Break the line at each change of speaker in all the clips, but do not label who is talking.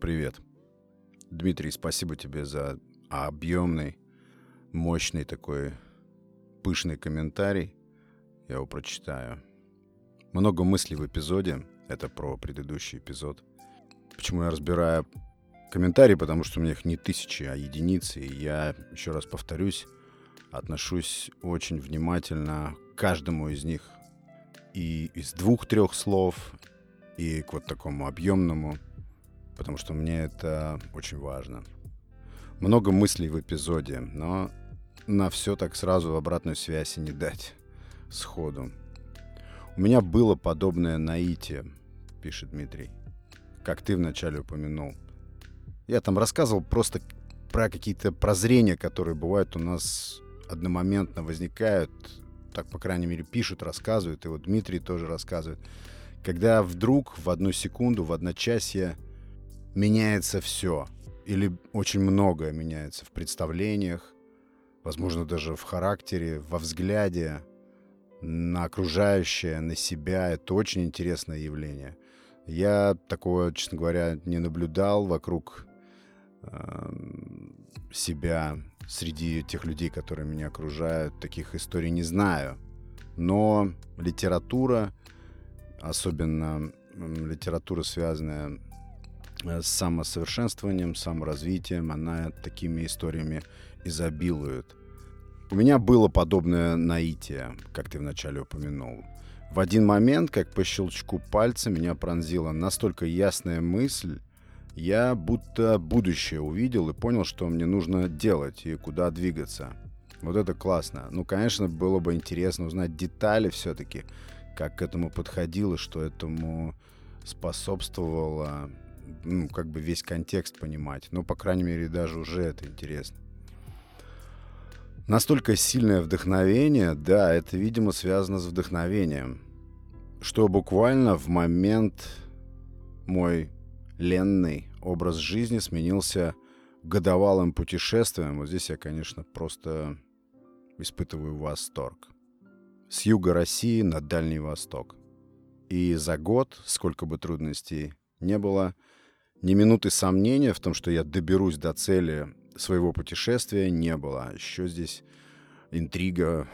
Привет. Дмитрий, спасибо тебе за объемный, мощный такой пышный комментарий. Я его прочитаю. Много мыслей в эпизоде. Это про предыдущий эпизод. Почему я разбираю комментарии? Потому что у меня их не тысячи, а единицы. И я, еще раз повторюсь, отношусь очень внимательно к каждому из них. И из двух-трех слов, и к вот такому объемному, потому что мне это очень важно. Много мыслей в эпизоде, но на все так сразу обратную связь и не дать сходу. У меня было подобное наитие, пишет Дмитрий, как ты вначале упомянул. Я там рассказывал просто про какие-то прозрения, которые бывают у нас одномоментно возникают, так, по крайней мере, пишут, рассказывают, и вот Дмитрий тоже рассказывает, когда вдруг в одну секунду, в одночасье меняется все, или очень многое меняется в представлениях, возможно, даже в характере, во взгляде на окружающее, на себя. Это очень интересное явление. Я такого, честно говоря, не наблюдал вокруг э, себя среди тех людей, которые меня окружают. Таких историй не знаю. Но литература, особенно литература, связанная с самосовершенствованием, саморазвитием, она такими историями изобилует. У меня было подобное наитие, как ты вначале упомянул. В один момент, как по щелчку пальца, меня пронзила настолько ясная мысль, я будто будущее увидел и понял, что мне нужно делать и куда двигаться. Вот это классно. Ну, конечно, было бы интересно узнать детали все-таки, как к этому подходило, что этому способствовало, ну, как бы весь контекст понимать. Ну, по крайней мере, даже уже это интересно. Настолько сильное вдохновение, да, это, видимо, связано с вдохновением, что буквально в момент мой ленный образ жизни сменился годовалым путешествием. Вот здесь я, конечно, просто испытываю восторг. С юга России на Дальний Восток. И за год, сколько бы трудностей не было, ни минуты сомнения в том, что я доберусь до цели своего путешествия не было. Еще здесь интрига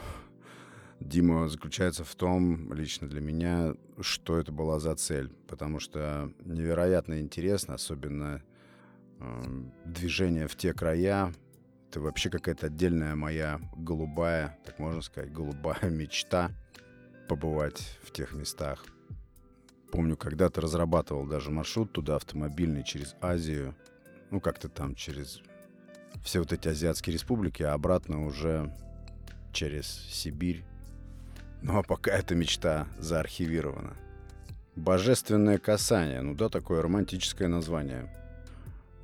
Дима заключается в том, лично для меня, что это была за цель. Потому что невероятно интересно, особенно э, движение в те края. Это вообще какая-то отдельная моя голубая, так можно сказать, голубая мечта побывать в тех местах. Помню, когда-то разрабатывал даже маршрут туда автомобильный через Азию. Ну, как-то там через все вот эти азиатские республики, а обратно уже через Сибирь. Ну а пока эта мечта заархивирована. «Божественное касание». Ну да, такое романтическое название.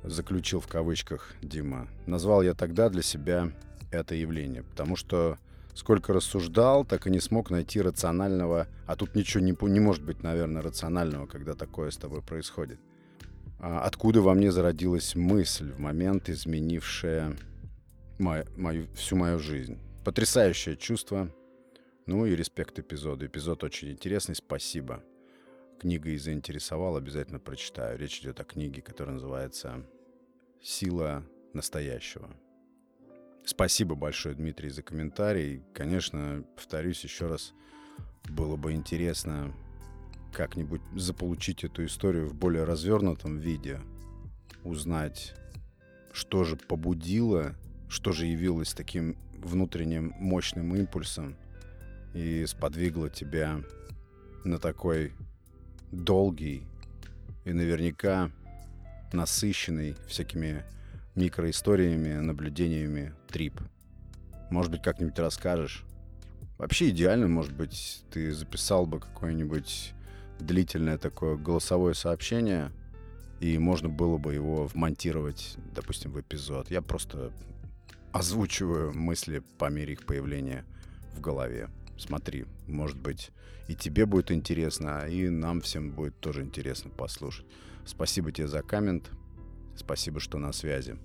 Заключил в кавычках Дима. Назвал я тогда для себя это явление, потому что сколько рассуждал, так и не смог найти рационального... А тут ничего не, не может быть, наверное, рационального, когда такое с тобой происходит. А откуда во мне зародилась мысль в момент, изменившая мою, мою, всю мою жизнь. Потрясающее чувство. Ну и респект эпизоду. Эпизод очень интересный, спасибо. Книга и заинтересовала, обязательно прочитаю. Речь идет о книге, которая называется «Сила настоящего». Спасибо большое, Дмитрий, за комментарий. Конечно, повторюсь еще раз, было бы интересно как-нибудь заполучить эту историю в более развернутом виде, узнать, что же побудило, что же явилось таким внутренним мощным импульсом и сподвигло тебя на такой долгий и наверняка насыщенный всякими микроисториями, наблюдениями трип. Может быть, как-нибудь расскажешь. Вообще идеально, может быть, ты записал бы какой-нибудь длительное такое голосовое сообщение, и можно было бы его вмонтировать, допустим, в эпизод. Я просто озвучиваю мысли по мере их появления в голове. Смотри, может быть, и тебе будет интересно, и нам всем будет тоже интересно послушать. Спасибо тебе за коммент. Спасибо, что на связи.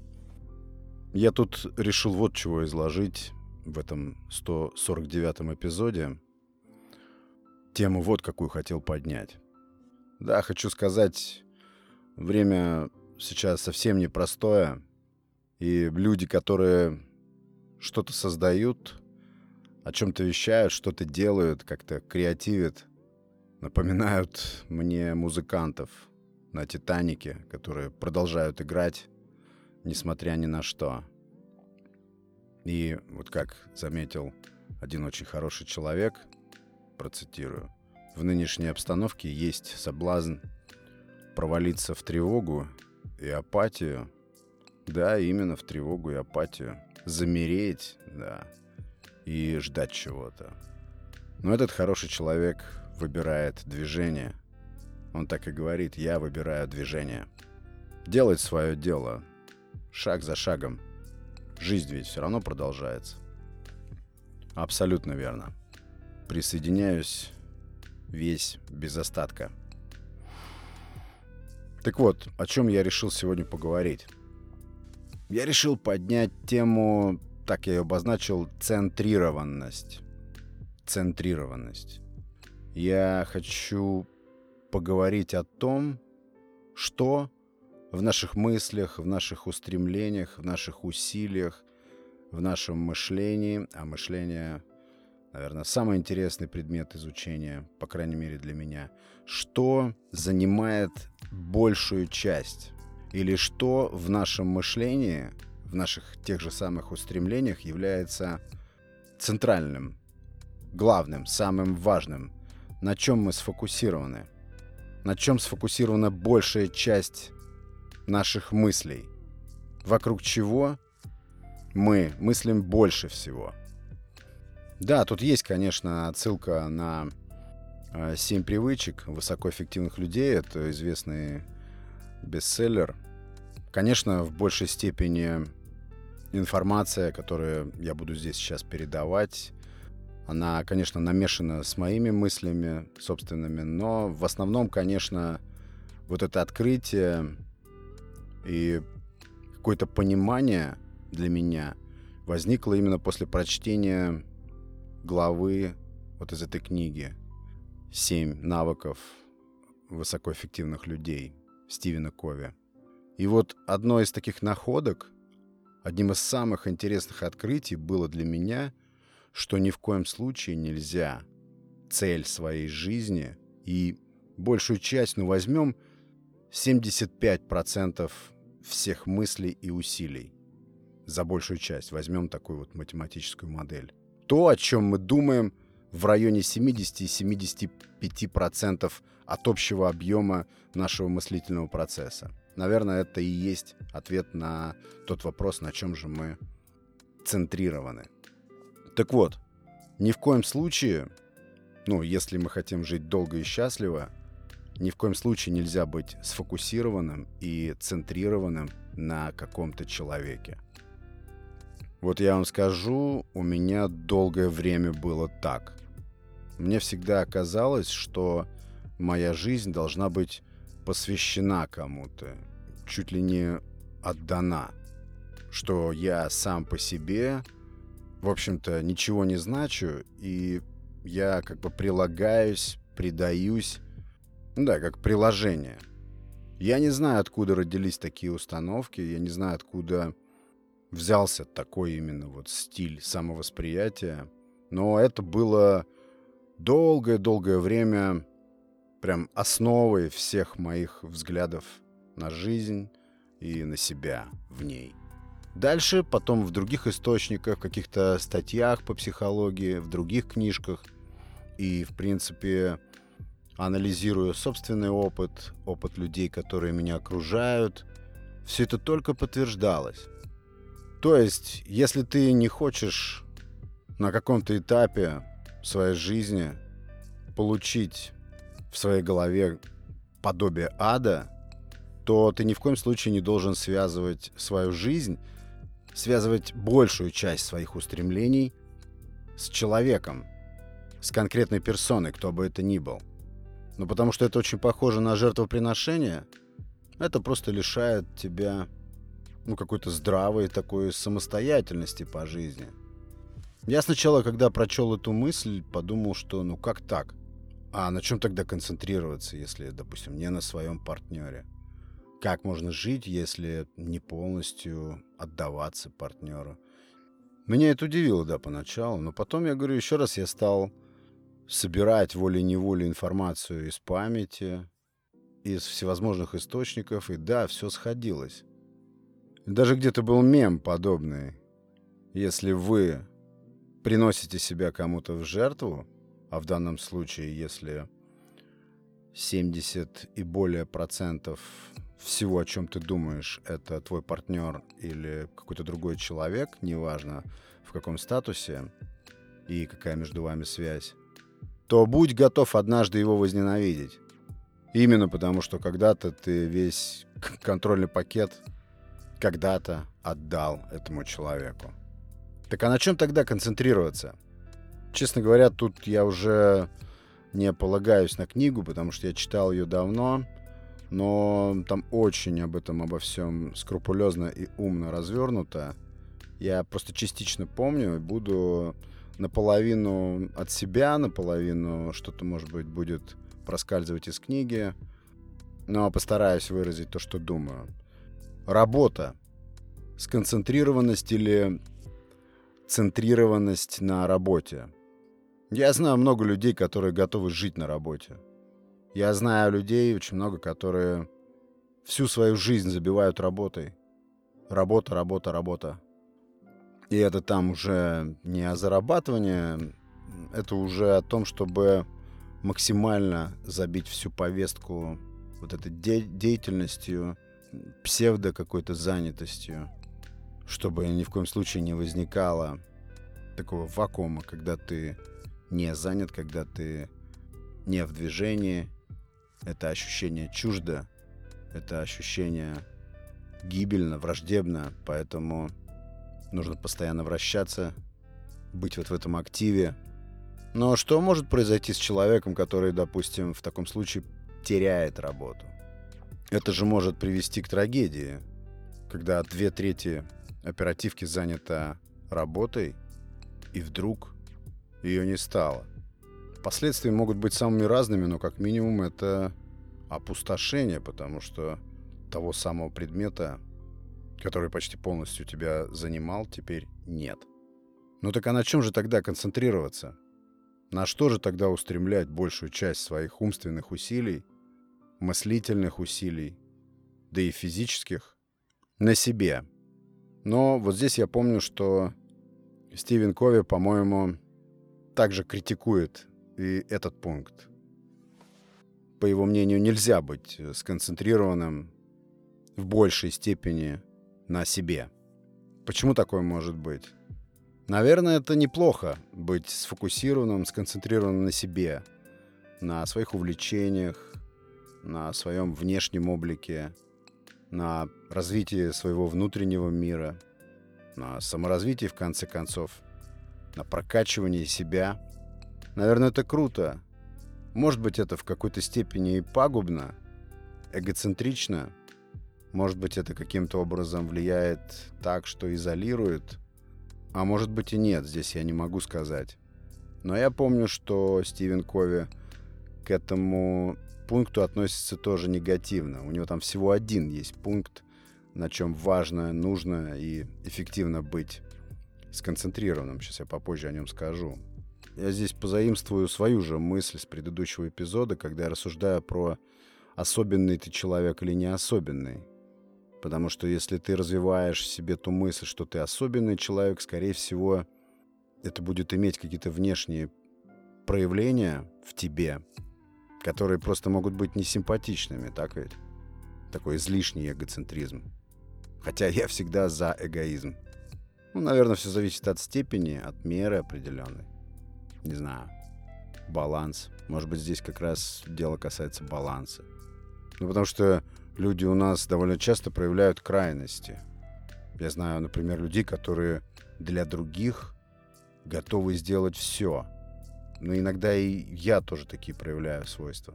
Я тут решил вот чего изложить в этом 149-м эпизоде тему вот какую хотел поднять. Да, хочу сказать, время сейчас совсем непростое. И люди, которые что-то создают, о чем-то вещают, что-то делают, как-то креативят, напоминают мне музыкантов на «Титанике», которые продолжают играть, несмотря ни на что. И вот как заметил один очень хороший человек, процитирую, «В нынешней обстановке есть соблазн провалиться в тревогу и апатию. Да, именно в тревогу и апатию. Замереть, да, и ждать чего-то. Но этот хороший человек выбирает движение. Он так и говорит, я выбираю движение. Делать свое дело, шаг за шагом. Жизнь ведь все равно продолжается. Абсолютно верно. Присоединяюсь весь без остатка. Так вот, о чем я решил сегодня поговорить. Я решил поднять тему, так я ее обозначил, центрированность. Центрированность. Я хочу поговорить о том, что в наших мыслях, в наших устремлениях, в наших усилиях, в нашем мышлении, а мышление, наверное, самый интересный предмет изучения, по крайней мере для меня, что занимает большую часть? Или что в нашем мышлении, в наших тех же самых устремлениях является центральным, главным, самым важным, на чем мы сфокусированы, на чем сфокусирована большая часть наших мыслей, вокруг чего мы мыслим больше всего. Да, тут есть, конечно, отсылка на э, «Семь привычек высокоэффективных людей». Это известный бестселлер. Конечно, в большей степени информация, которую я буду здесь сейчас передавать, она, конечно, намешана с моими мыслями собственными, но в основном, конечно, вот это открытие и какое-то понимание для меня возникло именно после прочтения главы вот из этой книги «Семь навыков высокоэффективных людей» Стивена Кови. И вот одно из таких находок, одним из самых интересных открытий было для меня, что ни в коем случае нельзя цель своей жизни и большую часть, ну возьмем 75% всех мыслей и усилий. За большую часть возьмем такую вот математическую модель. То, о чем мы думаем в районе 70-75% от общего объема нашего мыслительного процесса. Наверное, это и есть ответ на тот вопрос, на чем же мы центрированы. Так вот, ни в коем случае, ну, если мы хотим жить долго и счастливо, ни в коем случае нельзя быть сфокусированным и центрированным на каком-то человеке. Вот я вам скажу, у меня долгое время было так. Мне всегда казалось, что моя жизнь должна быть посвящена кому-то, чуть ли не отдана. Что я сам по себе, в общем-то, ничего не значу, и я как бы прилагаюсь, предаюсь ну да, как приложение. Я не знаю, откуда родились такие установки, я не знаю, откуда взялся такой именно вот стиль самовосприятия, но это было долгое-долгое время прям основой всех моих взглядов на жизнь и на себя в ней. Дальше, потом в других источниках, каких-то статьях по психологии, в других книжках. И, в принципе, анализируя собственный опыт, опыт людей, которые меня окружают, все это только подтверждалось. То есть, если ты не хочешь на каком-то этапе своей жизни получить в своей голове подобие ада, то ты ни в коем случае не должен связывать свою жизнь, связывать большую часть своих устремлений с человеком, с конкретной персоной, кто бы это ни был. Ну, потому что это очень похоже на жертвоприношение. Это просто лишает тебя, ну, какой-то здравой такой самостоятельности по жизни. Я сначала, когда прочел эту мысль, подумал, что ну как так? А на чем тогда концентрироваться, если, допустим, не на своем партнере? Как можно жить, если не полностью отдаваться партнеру. Меня это удивило, да, поначалу, но потом, я говорю, еще раз я стал собирать волей-неволей информацию из памяти, из всевозможных источников, и да, все сходилось. Даже где-то был мем подобный. Если вы приносите себя кому-то в жертву, а в данном случае, если 70 и более процентов всего, о чем ты думаешь, это твой партнер или какой-то другой человек, неважно в каком статусе и какая между вами связь, то будь готов однажды его возненавидеть. Именно потому, что когда-то ты весь контрольный пакет когда-то отдал этому человеку. Так а на чем тогда концентрироваться? Честно говоря, тут я уже не полагаюсь на книгу, потому что я читал ее давно, но там очень об этом, обо всем скрупулезно и умно развернуто. Я просто частично помню и буду наполовину от себя, наполовину что-то, может быть, будет проскальзывать из книги, но постараюсь выразить то, что думаю. Работа. Сконцентрированность или центрированность на работе. Я знаю много людей, которые готовы жить на работе. Я знаю людей очень много, которые всю свою жизнь забивают работой. Работа, работа, работа. И это там уже не о зарабатывании, это уже о том, чтобы максимально забить всю повестку вот этой де- деятельностью, псевдо какой-то занятостью, чтобы ни в коем случае не возникало такого вакуума, когда ты не занят, когда ты не в движении. Это ощущение чуждо, это ощущение гибельно, враждебно, поэтому нужно постоянно вращаться, быть вот в этом активе. Но что может произойти с человеком, который, допустим, в таком случае теряет работу? Это же может привести к трагедии, когда две трети оперативки занята работой, и вдруг ее не стало. Последствия могут быть самыми разными, но как минимум это опустошение, потому что того самого предмета, который почти полностью тебя занимал, теперь нет. Ну так а на чем же тогда концентрироваться? На что же тогда устремлять большую часть своих умственных усилий, мыслительных усилий, да и физических? На себе. Но вот здесь я помню, что Стивен Кови, по-моему, также критикует и этот пункт. По его мнению, нельзя быть сконцентрированным в большей степени на себе. Почему такое может быть? Наверное, это неплохо быть сфокусированным, сконцентрированным на себе, на своих увлечениях, на своем внешнем облике, на развитии своего внутреннего мира, на саморазвитии, в конце концов, на прокачивании себя. Наверное, это круто. Может быть, это в какой-то степени и пагубно, эгоцентрично, может быть, это каким-то образом влияет так, что изолирует. А может быть и нет, здесь я не могу сказать. Но я помню, что Стивен Кови к этому пункту относится тоже негативно. У него там всего один есть пункт, на чем важно, нужно и эффективно быть сконцентрированным. Сейчас я попозже о нем скажу. Я здесь позаимствую свою же мысль с предыдущего эпизода, когда я рассуждаю про особенный ты человек или не особенный. Потому что если ты развиваешь в себе ту мысль, что ты особенный человек, скорее всего, это будет иметь какие-то внешние проявления в тебе, которые просто могут быть несимпатичными, так ведь? Такой излишний эгоцентризм. Хотя я всегда за эгоизм. Ну, наверное, все зависит от степени, от меры определенной. Не знаю. Баланс. Может быть, здесь как раз дело касается баланса. Ну, потому что люди у нас довольно часто проявляют крайности. Я знаю, например, людей, которые для других готовы сделать все. Но иногда и я тоже такие проявляю свойства.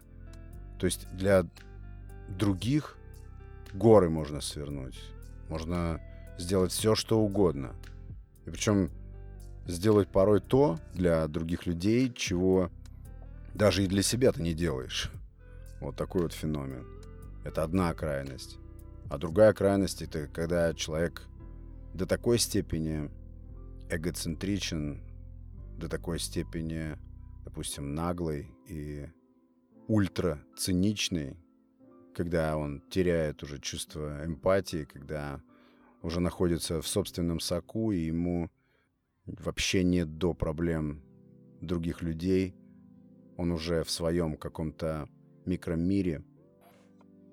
То есть для других горы можно свернуть. Можно сделать все, что угодно. И причем сделать порой то для других людей, чего даже и для себя ты не делаешь. Вот такой вот феномен. Это одна крайность. А другая крайность — это когда человек до такой степени эгоцентричен, до такой степени, допустим, наглый и ультра циничный, когда он теряет уже чувство эмпатии, когда уже находится в собственном соку, и ему вообще нет до проблем других людей. Он уже в своем каком-то микромире,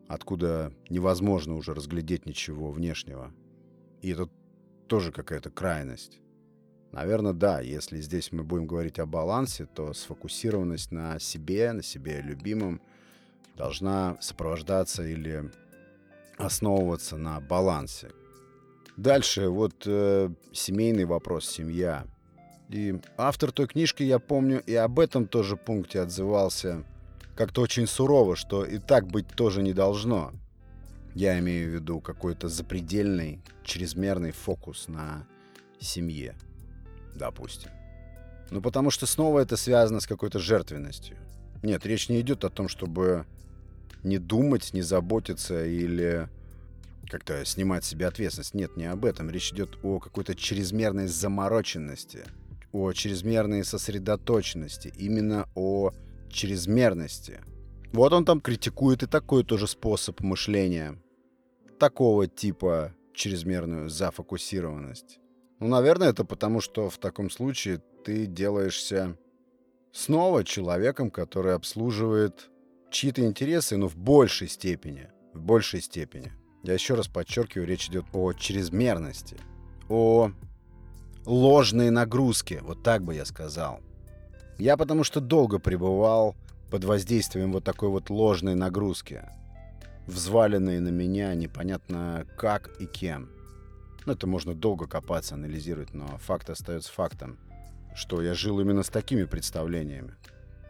откуда невозможно уже разглядеть ничего внешнего. И это тоже какая-то крайность. Наверное, да, если здесь мы будем говорить о балансе, то сфокусированность на себе, на себе любимом должна сопровождаться или основываться на балансе. Дальше вот э, семейный вопрос, семья. И автор той книжки, я помню, и об этом тоже пункте отзывался как-то очень сурово, что и так быть тоже не должно. Я имею в виду какой-то запредельный, чрезмерный фокус на семье допустим. Ну, потому что снова это связано с какой-то жертвенностью. Нет, речь не идет о том, чтобы не думать, не заботиться или как-то снимать себе ответственность. Нет, не об этом. Речь идет о какой-то чрезмерной замороченности, о чрезмерной сосредоточенности, именно о чрезмерности. Вот он там критикует и такой тоже способ мышления. Такого типа чрезмерную зафокусированность. Ну, наверное, это потому, что в таком случае ты делаешься снова человеком, который обслуживает чьи-то интересы, но в большей степени. В большей степени. Я еще раз подчеркиваю, речь идет о чрезмерности, о ложной нагрузке, вот так бы я сказал. Я потому что долго пребывал под воздействием вот такой вот ложной нагрузки, взваленной на меня непонятно как и кем. Ну, это можно долго копаться, анализировать, но факт остается фактом, что я жил именно с такими представлениями.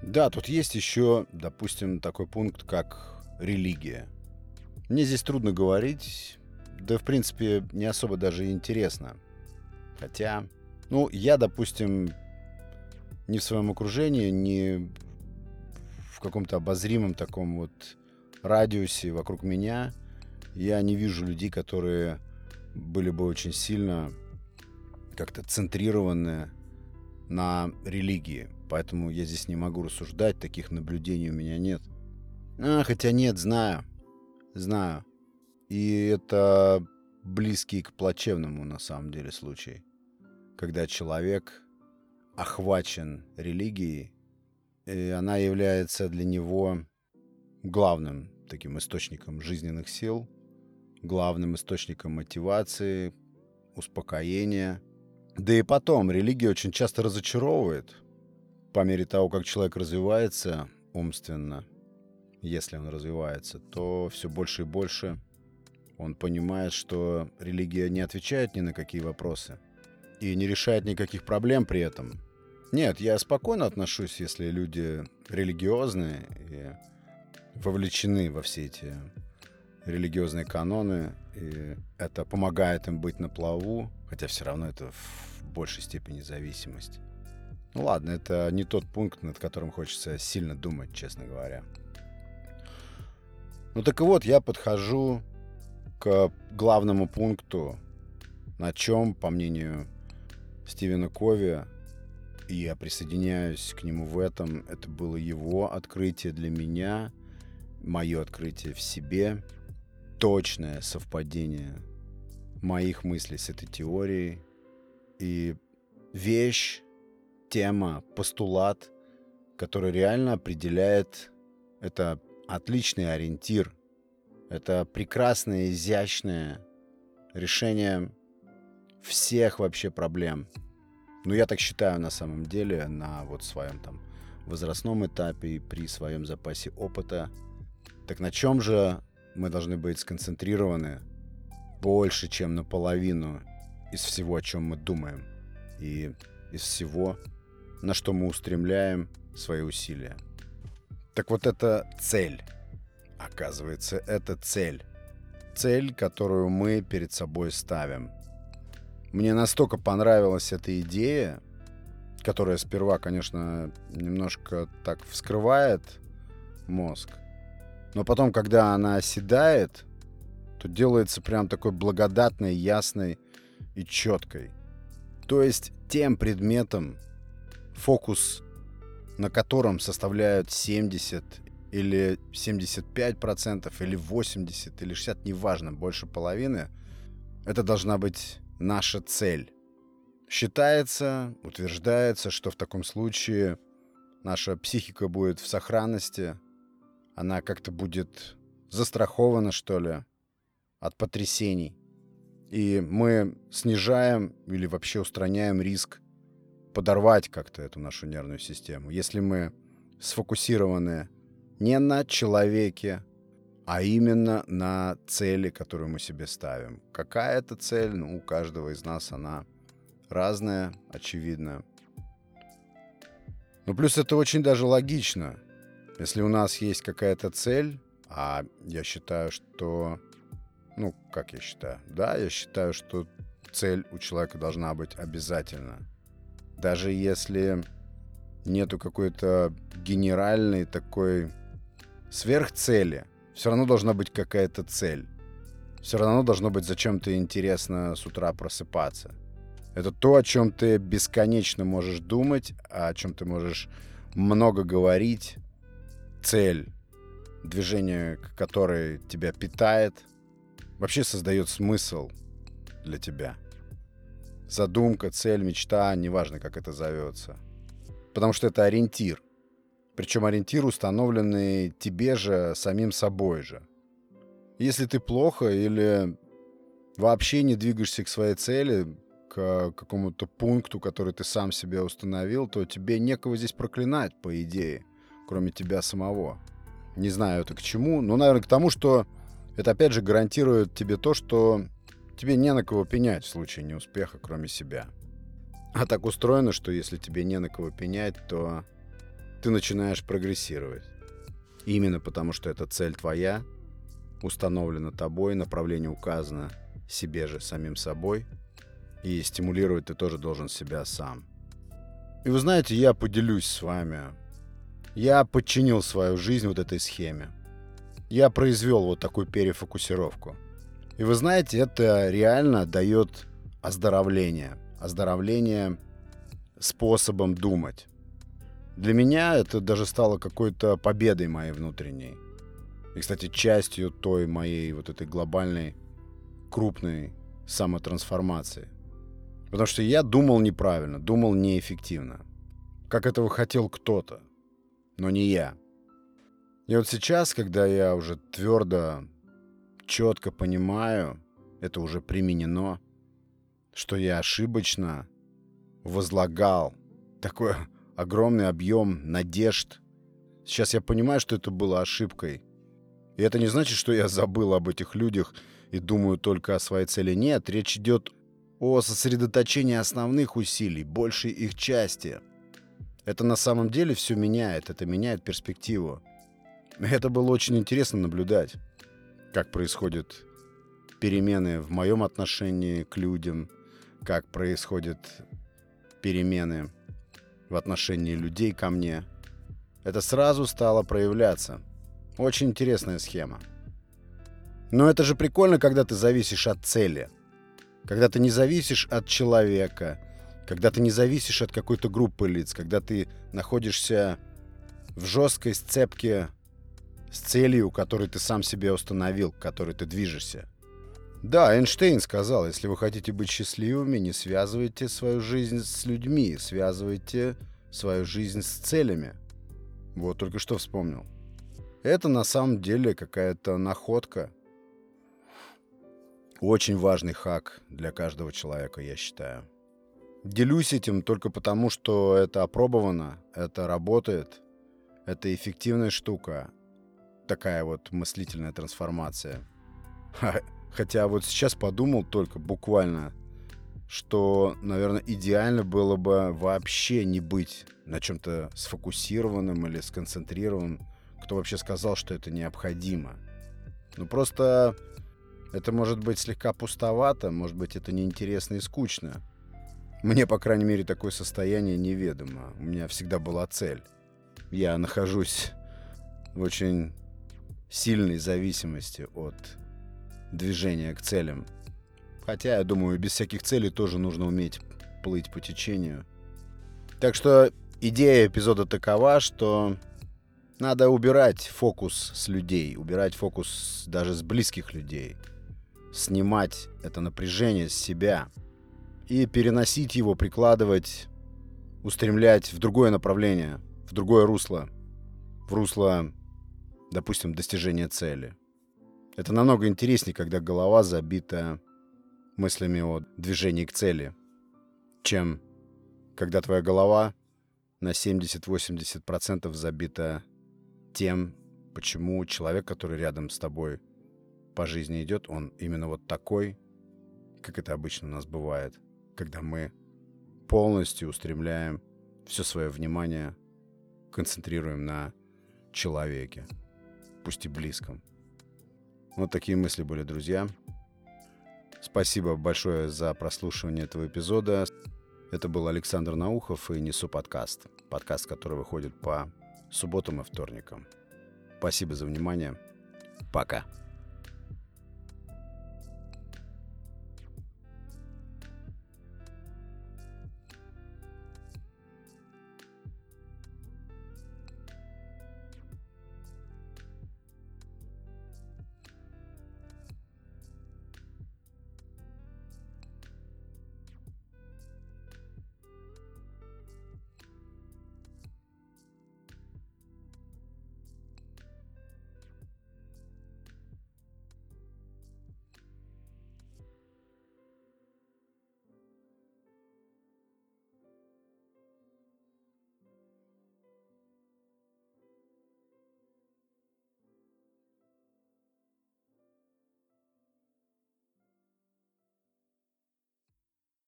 Да, тут есть еще, допустим, такой пункт, как религия. Мне здесь трудно говорить, да, в принципе, не особо даже интересно. Хотя, ну, я, допустим, не в своем окружении, не в каком-то обозримом таком вот радиусе вокруг меня, я не вижу людей, которые были бы очень сильно как-то центрированы на религии. Поэтому я здесь не могу рассуждать, таких наблюдений у меня нет. А, хотя нет, знаю. Знаю. И это близкий к плачевному на самом деле случай. Когда человек охвачен религией, и она является для него главным таким источником жизненных сил – главным источником мотивации, успокоения. Да и потом, религия очень часто разочаровывает. По мере того, как человек развивается умственно, если он развивается, то все больше и больше он понимает, что религия не отвечает ни на какие вопросы и не решает никаких проблем при этом. Нет, я спокойно отношусь, если люди религиозные и вовлечены во все эти религиозные каноны, и это помогает им быть на плаву, хотя все равно это в большей степени зависимость. Ну ладно, это не тот пункт, над которым хочется сильно думать, честно говоря. Ну так вот, я подхожу к главному пункту, на чем, по мнению Стивена Кови, и я присоединяюсь к нему в этом, это было его открытие для меня, мое открытие в себе – точное совпадение моих мыслей с этой теорией. И вещь, тема, постулат, который реально определяет, это отличный ориентир, это прекрасное, изящное решение всех вообще проблем. Ну, я так считаю на самом деле, на вот своем там возрастном этапе и при своем запасе опыта. Так на чем же мы должны быть сконцентрированы больше, чем наполовину из всего, о чем мы думаем, и из всего, на что мы устремляем свои усилия. Так вот это цель. Оказывается, это цель. Цель, которую мы перед собой ставим. Мне настолько понравилась эта идея, которая сперва, конечно, немножко так вскрывает мозг, но потом, когда она оседает, то делается прям такой благодатной, ясной и четкой. То есть тем предметом, фокус на котором составляют 70 или 75% или 80 или 60, неважно, больше половины, это должна быть наша цель. Считается, утверждается, что в таком случае наша психика будет в сохранности, она как-то будет застрахована, что ли, от потрясений. И мы снижаем или вообще устраняем риск подорвать как-то эту нашу нервную систему. Если мы сфокусированы не на человеке, а именно на цели, которую мы себе ставим. Какая это цель? Ну, у каждого из нас она разная, очевидно. Ну, плюс это очень даже логично. Если у нас есть какая-то цель, а я считаю, что... Ну, как я считаю? Да, я считаю, что цель у человека должна быть обязательно. Даже если нету какой-то генеральной такой сверхцели, все равно должна быть какая-то цель. Все равно должно быть зачем-то интересно с утра просыпаться. Это то, о чем ты бесконечно можешь думать, о чем ты можешь много говорить. Цель, движение, которое тебя питает, вообще создает смысл для тебя. Задумка, цель, мечта, неважно, как это зовется. Потому что это ориентир. Причем ориентир, установленный тебе же, самим собой же. Если ты плохо или вообще не двигаешься к своей цели, к какому-то пункту, который ты сам себе установил, то тебе некого здесь проклинать, по идее, кроме тебя самого. Не знаю это к чему, но, наверное, к тому, что это опять же гарантирует тебе то, что тебе не на кого пенять в случае неуспеха, кроме себя. А так устроено, что если тебе не на кого пенять, то ты начинаешь прогрессировать. Именно потому, что эта цель твоя, установлена тобой, направление указано себе же, самим собой, и стимулировать ты тоже должен себя сам. И вы знаете, я поделюсь с вами. Я подчинил свою жизнь вот этой схеме. Я произвел вот такую перефокусировку. И вы знаете, это реально дает оздоровление. Оздоровление способом думать. Для меня это даже стало какой-то победой моей внутренней. И, кстати, частью той моей вот этой глобальной, крупной самотрансформации. Потому что я думал неправильно, думал неэффективно. Как этого хотел кто-то, но не я. И вот сейчас, когда я уже твердо, четко понимаю, это уже применено, что я ошибочно возлагал такой огромный объем надежд. Сейчас я понимаю, что это было ошибкой. И это не значит, что я забыл об этих людях и думаю только о своей цели. Нет, речь идет о сосредоточении основных усилий, большей их части. Это на самом деле все меняет, это меняет перспективу. Это было очень интересно наблюдать, как происходят перемены в моем отношении к людям, как происходят перемены в отношении людей ко мне. Это сразу стало проявляться. Очень интересная схема. Но это же прикольно, когда ты зависишь от цели. Когда ты не зависишь от человека, когда ты не зависишь от какой-то группы лиц, когда ты находишься в жесткой сцепке с целью, которую ты сам себе установил, к которой ты движешься. Да, Эйнштейн сказал, если вы хотите быть счастливыми, не связывайте свою жизнь с людьми, связывайте свою жизнь с целями. Вот только что вспомнил. Это на самом деле какая-то находка. Очень важный хак для каждого человека, я считаю. Делюсь этим только потому, что это опробовано, это работает, это эффективная штука. Такая вот мыслительная трансформация. Хотя вот сейчас подумал только буквально, что, наверное, идеально было бы вообще не быть на чем-то сфокусированным или сконцентрированным. Кто вообще сказал, что это необходимо? Ну просто это может быть слегка пустовато, может быть это неинтересно и скучно. Мне, по крайней мере, такое состояние неведомо. У меня всегда была цель. Я нахожусь в очень сильной зависимости от движения к целям. Хотя, я думаю, без всяких целей тоже нужно уметь плыть по течению. Так что идея эпизода такова, что надо убирать фокус с людей, убирать фокус даже с близких людей, снимать это напряжение с себя и переносить его, прикладывать, устремлять в другое направление, в другое русло, в русло, допустим, достижения цели. Это намного интереснее, когда голова забита мыслями о движении к цели, чем когда твоя голова на 70-80% забита тем, почему человек, который рядом с тобой по жизни идет, он именно вот такой, как это обычно у нас бывает, когда мы полностью устремляем все свое внимание, концентрируем на человеке, пусть и близком. Вот такие мысли были, друзья. Спасибо большое за прослушивание этого эпизода. Это был Александр Наухов и «Несу подкаст». Подкаст, который выходит по субботам и вторникам. Спасибо за внимание. Пока.